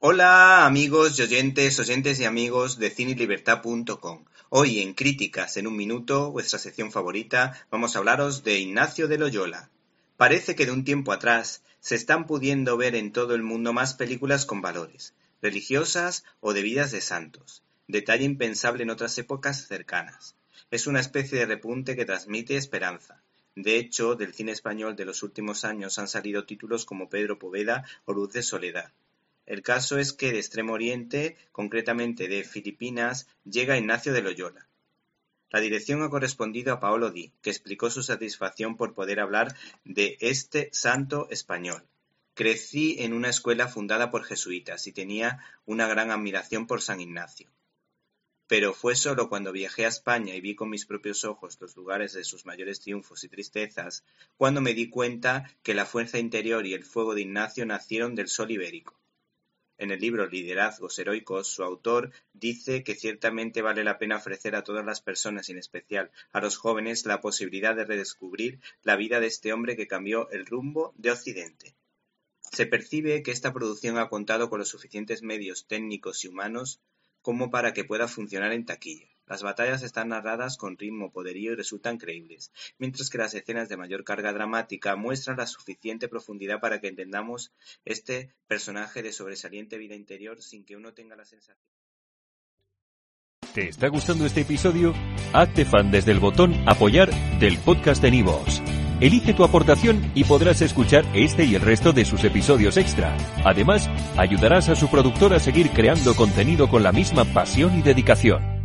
Hola amigos y oyentes, oyentes y amigos de cinelibertad.com. Hoy en Críticas en un minuto, vuestra sección favorita, vamos a hablaros de Ignacio de Loyola. Parece que de un tiempo atrás se están pudiendo ver en todo el mundo más películas con valores, religiosas o de vidas de santos, detalle impensable en otras épocas cercanas. Es una especie de repunte que transmite esperanza. De hecho, del cine español de los últimos años han salido títulos como Pedro Poveda o Luz de Soledad. El caso es que de Extremo Oriente, concretamente de Filipinas, llega Ignacio de Loyola. La dirección ha correspondido a Paolo Di, que explicó su satisfacción por poder hablar de este santo español. Crecí en una escuela fundada por jesuitas y tenía una gran admiración por San Ignacio. Pero fue solo cuando viajé a España y vi con mis propios ojos los lugares de sus mayores triunfos y tristezas, cuando me di cuenta que la fuerza interior y el fuego de Ignacio nacieron del sol ibérico. En el libro Liderazgos Heroicos, su autor dice que ciertamente vale la pena ofrecer a todas las personas, y en especial a los jóvenes, la posibilidad de redescubrir la vida de este hombre que cambió el rumbo de Occidente. Se percibe que esta producción ha contado con los suficientes medios técnicos y humanos como para que pueda funcionar en taquilla. Las batallas están narradas con ritmo, poderío y resultan creíbles, mientras que las escenas de mayor carga dramática muestran la suficiente profundidad para que entendamos este personaje de sobresaliente vida interior sin que uno tenga la sensación. ¿Te está gustando este episodio? Hazte fan desde el botón Apoyar del podcast de Nivos. Elige tu aportación y podrás escuchar este y el resto de sus episodios extra. Además, ayudarás a su productor a seguir creando contenido con la misma pasión y dedicación.